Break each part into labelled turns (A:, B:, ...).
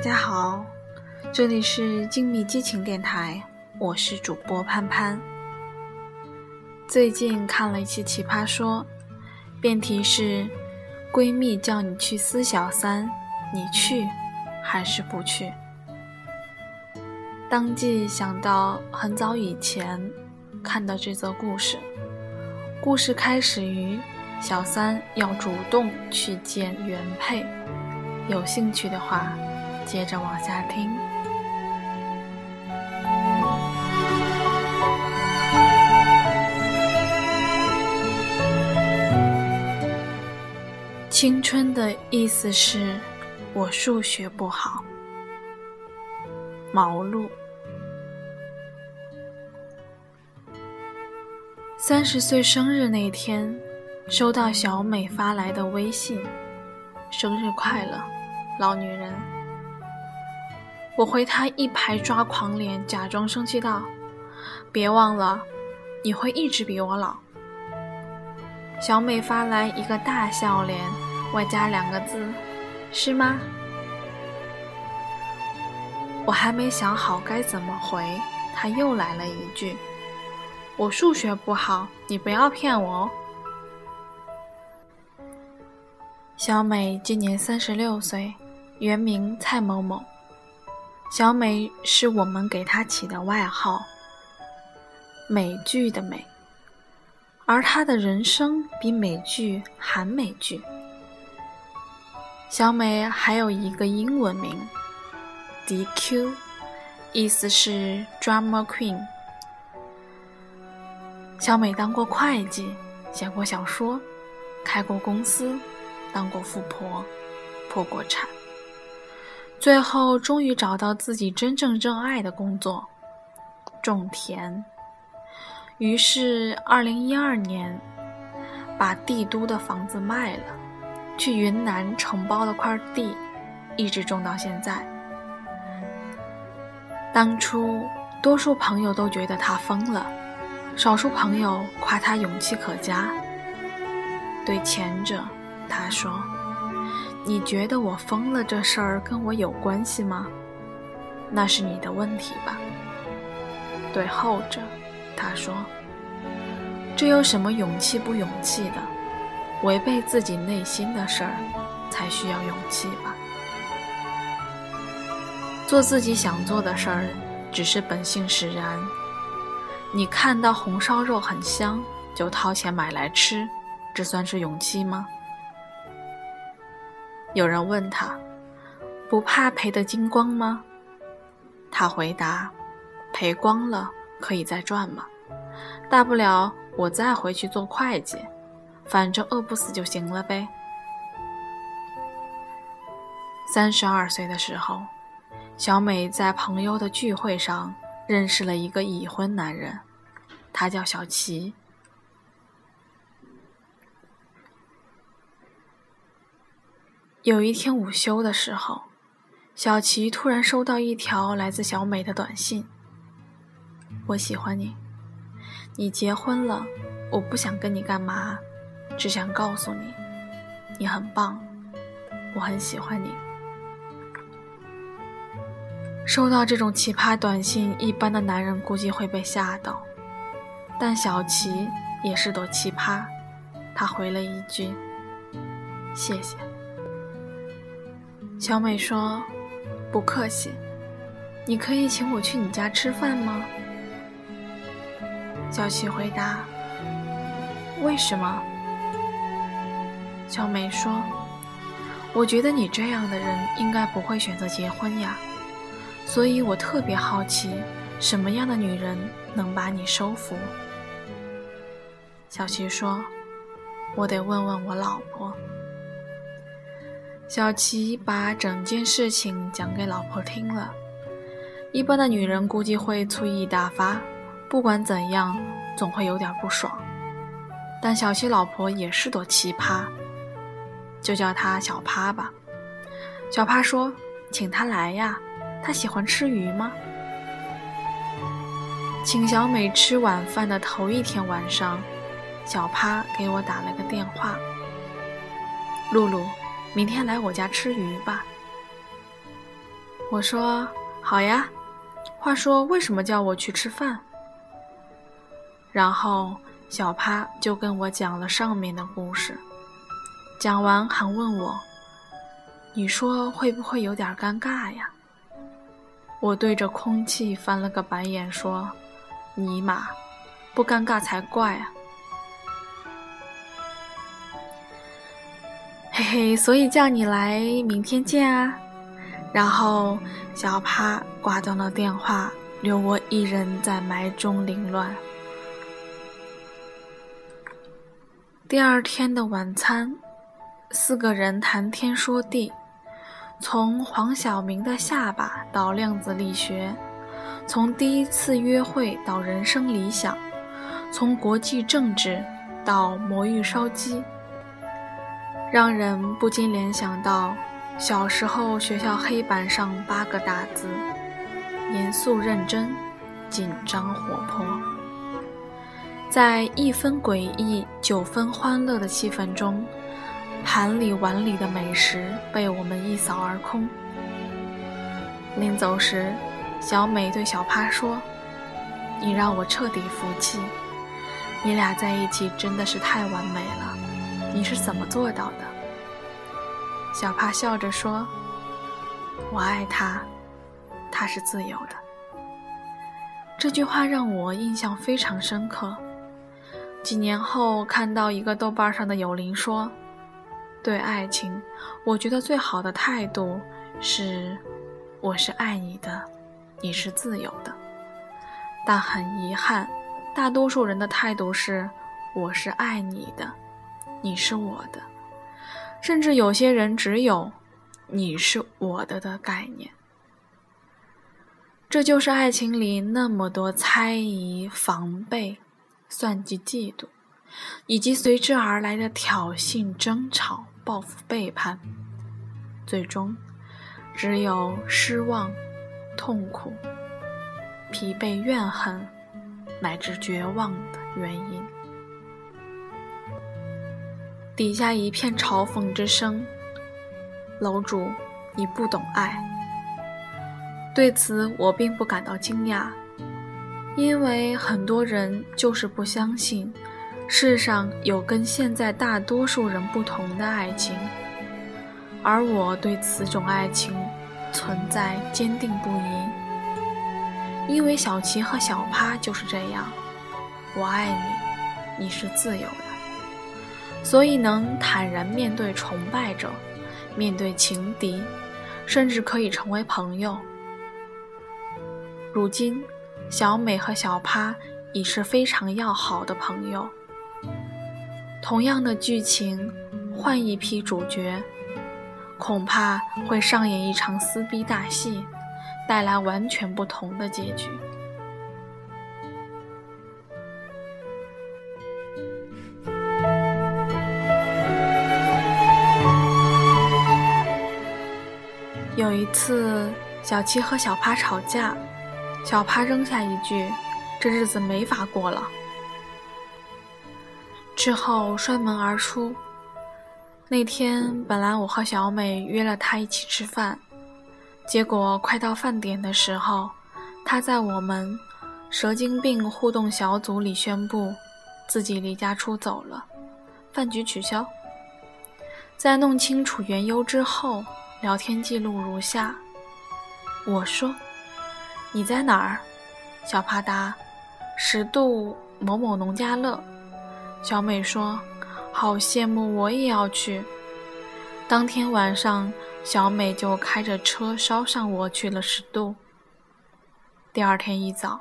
A: 大家好，这里是静谧激情电台，我是主播潘潘。最近看了一期《奇葩说》，辩题是：闺蜜叫你去撕小三，你去还是不去？当即想到很早以前看到这则故事。故事开始于小三要主动去见原配，有兴趣的话。接着往下听。青春的意思是我数学不好。毛路。三十岁生日那天，收到小美发来的微信：“生日快乐，老女人。”我回他一排抓狂脸，假装生气道：“别忘了，你会一直比我老。”小美发来一个大笑脸，外加两个字：“是吗？”我还没想好该怎么回，他又来了一句：“我数学不好，你不要骗我哦。”小美今年三十六岁，原名蔡某某。小美是我们给她起的外号，美剧的美，而她的人生比美剧还美剧。小美还有一个英文名，DQ，意思是 Drama Queen。小美当过会计，写过小说，开过公司，当过富婆，破过产。最后，终于找到自己真正热爱的工作——种田。于是，二零一二年，把帝都的房子卖了，去云南承包了块地，一直种到现在。当初，多数朋友都觉得他疯了，少数朋友夸他勇气可嘉。对前者，他说。你觉得我疯了这事儿跟我有关系吗？那是你的问题吧。对后者，他说：“这有什么勇气不勇气的？违背自己内心的事儿，才需要勇气吧。做自己想做的事儿，只是本性使然。你看到红烧肉很香，就掏钱买来吃，这算是勇气吗？”有人问他：“不怕赔得精光吗？”他回答：“赔光了可以再赚嘛，大不了我再回去做会计，反正饿不死就行了呗。”三十二岁的时候，小美在朋友的聚会上认识了一个已婚男人，他叫小齐。有一天午休的时候，小齐突然收到一条来自小美的短信：“我喜欢你，你结婚了，我不想跟你干嘛，只想告诉你，你很棒，我很喜欢你。”收到这种奇葩短信，一般的男人估计会被吓到，但小齐也是朵奇葩，他回了一句：“谢谢。”小美说：“不客气，你可以请我去你家吃饭吗？”小琪回答：“为什么？”小美说：“我觉得你这样的人应该不会选择结婚呀，所以我特别好奇，什么样的女人能把你收服？”小琪说：“我得问问我老婆。”小齐把整件事情讲给老婆听了。一般的女人估计会醋意大发，不管怎样，总会有点不爽。但小齐老婆也是朵奇葩，就叫她小趴吧。小趴说：“请她来呀，她喜欢吃鱼吗？”请小美吃晚饭的头一天晚上，小趴给我打了个电话：“露露。”明天来我家吃鱼吧。我说：“好呀。”话说，为什么叫我去吃饭？然后小趴就跟我讲了上面的故事，讲完还问我：“你说会不会有点尴尬呀？”我对着空气翻了个白眼，说：“尼玛，不尴尬才怪啊！”嘿嘿，所以叫你来，明天见啊！然后小趴挂断了电话，留我一人在霾中凌乱。第二天的晚餐，四个人谈天说地，从黄晓明的下巴到量子力学，从第一次约会到人生理想，从国际政治到魔芋烧鸡，让人不禁联想到小时候学校黑板上八个大字：严肃认真，紧张活泼。在一分诡异、九分欢乐的气氛中，盘里碗里的美食被我们一扫而空。临走时，小美对小趴说：“你让我彻底服气，你俩在一起真的是太完美了，你是怎么做到的？”小帕笑着说：“我爱他，他是自由的。”这句话让我印象非常深刻。几年后，看到一个豆瓣上的友邻说：“对爱情，我觉得最好的态度是，我是爱你的，你是自由的。但很遗憾，大多数人的态度是，我是爱你的，你是我的。甚至有些人只有‘你是我的’的概念。这就是爱情里那么多猜疑、防备。”算计、嫉妒，以及随之而来的挑衅、争吵、报复、背叛，最终只有失望、痛苦、疲惫、怨恨，乃至绝望的原因。底下一片嘲讽之声：“楼主，你不懂爱。”对此，我并不感到惊讶。因为很多人就是不相信，世上有跟现在大多数人不同的爱情，而我对此种爱情存在坚定不移。因为小琪和小趴就是这样，我爱你，你是自由的，所以能坦然面对崇拜者，面对情敌，甚至可以成为朋友。如今。小美和小趴已是非常要好的朋友。同样的剧情，换一批主角，恐怕会上演一场撕逼大戏，带来完全不同的结局。有一次，小七和小趴吵架。小趴扔下一句：“这日子没法过了。”之后摔门而出。那天本来我和小美约了他一起吃饭，结果快到饭点的时候，他在我们蛇精病互动小组里宣布自己离家出走了，饭局取消。在弄清楚缘由之后，聊天记录如下：我说。你在哪儿？小帕答，十渡某某农家乐。小美说：“好羡慕，我也要去。”当天晚上，小美就开着车捎上我去了十渡。第二天一早，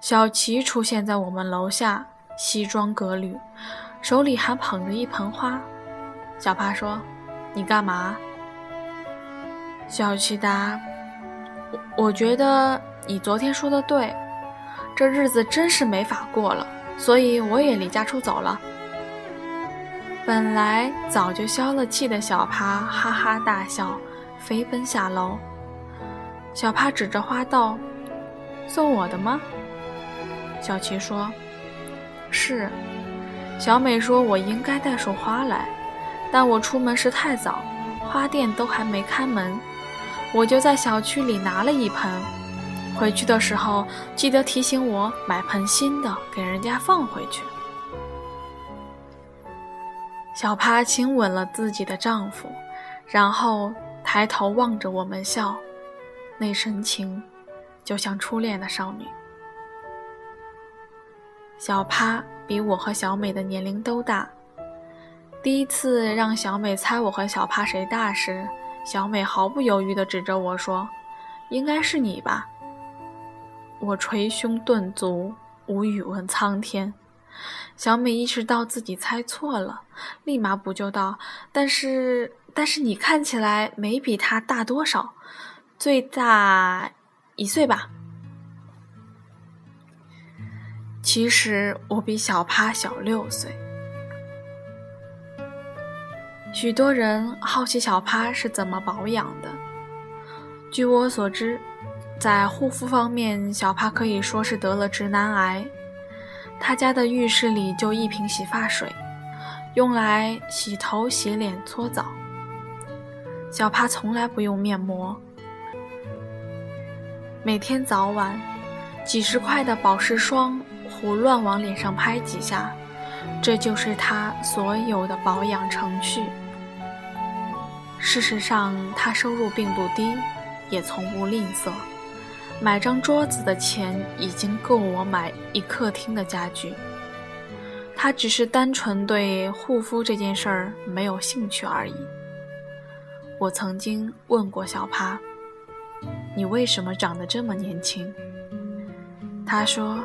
A: 小琪出现在我们楼下，西装革履，手里还捧着一盆花。小帕说：“你干嘛？”小琪答。我我觉得你昨天说的对，这日子真是没法过了，所以我也离家出走了。本来早就消了气的小趴哈哈大笑，飞奔下楼。小趴指着花道：“送我的吗？”小琪说：“是。”小美说：“我应该带束花来，但我出门时太早，花店都还没开门。”我就在小区里拿了一盆。回去的时候记得提醒我买盆新的给人家放回去。小帕亲吻了自己的丈夫，然后抬头望着我们笑，那神情就像初恋的少女。小帕比我和小美的年龄都大。第一次让小美猜我和小帕谁大时，小美毫不犹豫地指着我说：“应该是你吧。”我捶胸顿足，无语问苍天。小美意识到自己猜错了，立马补救道：“但是，但是你看起来没比他大多少，最大一岁吧？其实我比小趴小六岁。”许多人好奇小趴是怎么保养的。据我所知，在护肤方面，小趴可以说是得了直男癌。他家的浴室里就一瓶洗发水，用来洗头、洗脸、搓澡。小帕从来不用面膜，每天早晚几十块的保湿霜胡乱往脸上拍几下，这就是他所有的保养程序。事实上，他收入并不低，也从不吝啬。买张桌子的钱已经够我买一客厅的家具。他只是单纯对护肤这件事儿没有兴趣而已。我曾经问过小帕：“你为什么长得这么年轻？”他说：“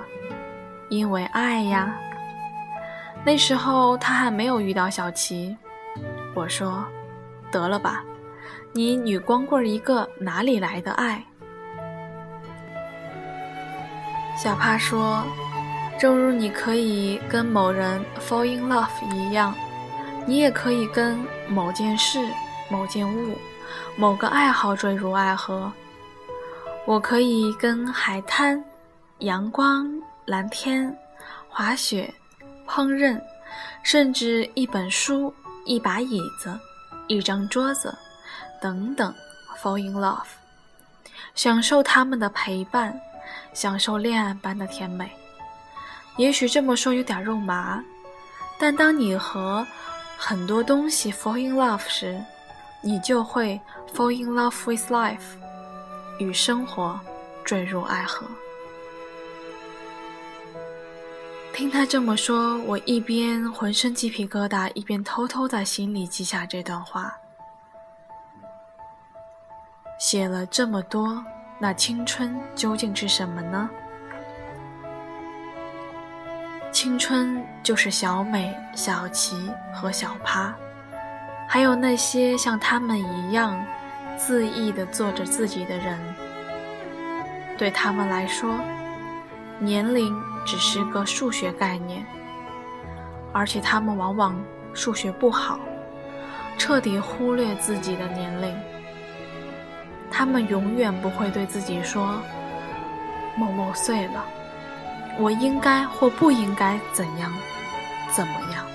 A: 因为爱呀。”那时候他还没有遇到小琪。我说：“得了吧，你女光棍一个，哪里来的爱？”小帕说：“正如你可以跟某人 fall in love 一样，你也可以跟某件事、某件物、某个爱好坠入爱河。我可以跟海滩、阳光、蓝天、滑雪、烹饪，甚至一本书、一把椅子、一张桌子等等 fall in love，享受他们的陪伴。”享受恋爱般的甜美，也许这么说有点肉麻，但当你和很多东西 fall in love 时，你就会 fall in love with life，与生活坠入爱河。听他这么说，我一边浑身鸡皮疙瘩，一边偷偷在心里记下这段话。写了这么多。那青春究竟是什么呢？青春就是小美、小琪和小趴，还有那些像他们一样恣意的做着自己的人。对他们来说，年龄只是个数学概念，而且他们往往数学不好，彻底忽略自己的年龄。他们永远不会对自己说：“某某岁了，我应该或不应该怎样，怎么样。”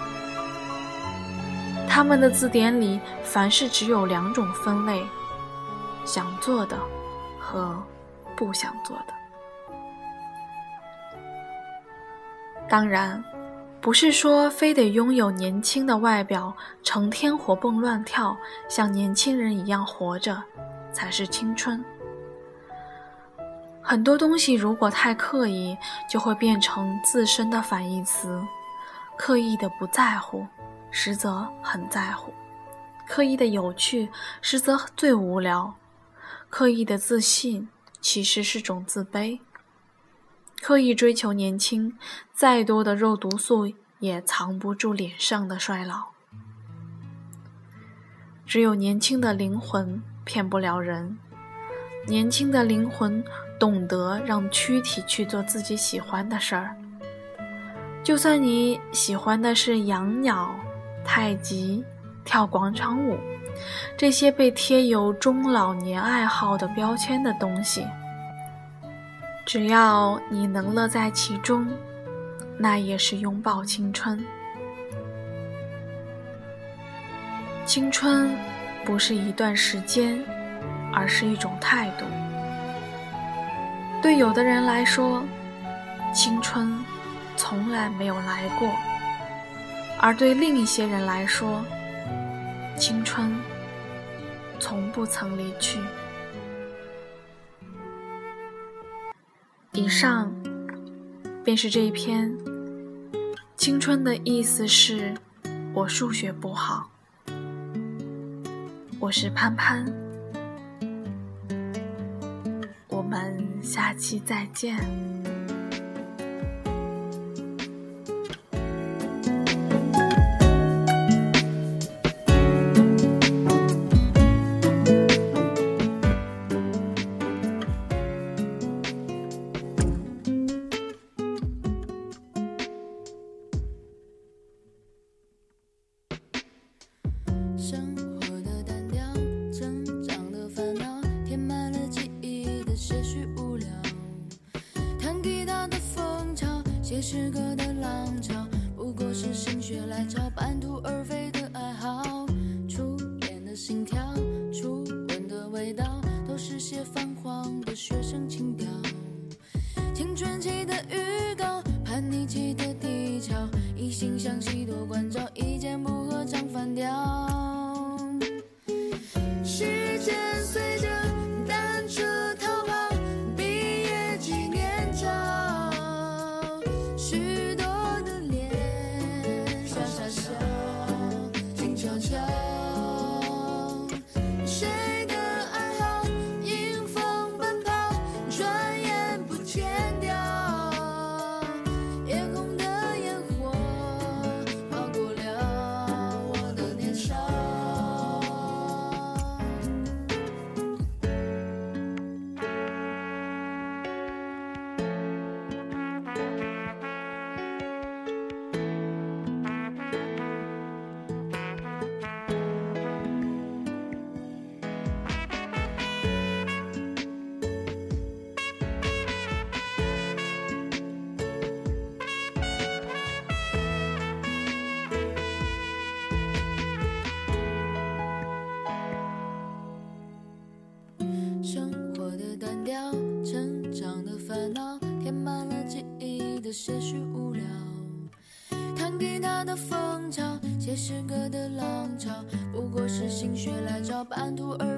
A: 他们的字典里，凡事只有两种分类：想做的和不想做的。当然，不是说非得拥有年轻的外表，成天活蹦乱跳，像年轻人一样活着。才是青春。很多东西如果太刻意，就会变成自身的反义词。刻意的不在乎，实则很在乎；刻意的有趣，实则最无聊；刻意的自信，其实是种自卑。刻意追求年轻，再多的肉毒素也藏不住脸上的衰老。只有年轻的灵魂。骗不了人，年轻的灵魂懂得让躯体去做自己喜欢的事儿。就算你喜欢的是养鸟、太极、跳广场舞，这些被贴有中老年爱好的标签的东西，只要你能乐在其中，那也是拥抱青春。青春。不是一段时间，而是一种态度。对有的人来说，青春从来没有来过；而对另一些人来说，青春从不曾离去。以上便是这一篇。青春的意思是，我数学不好。我是潘潘，我们下期再见。
B: 写诗歌的浪潮，些许无聊，弹吉他的风潮，写诗歌的浪潮，不过是心血来潮，半途而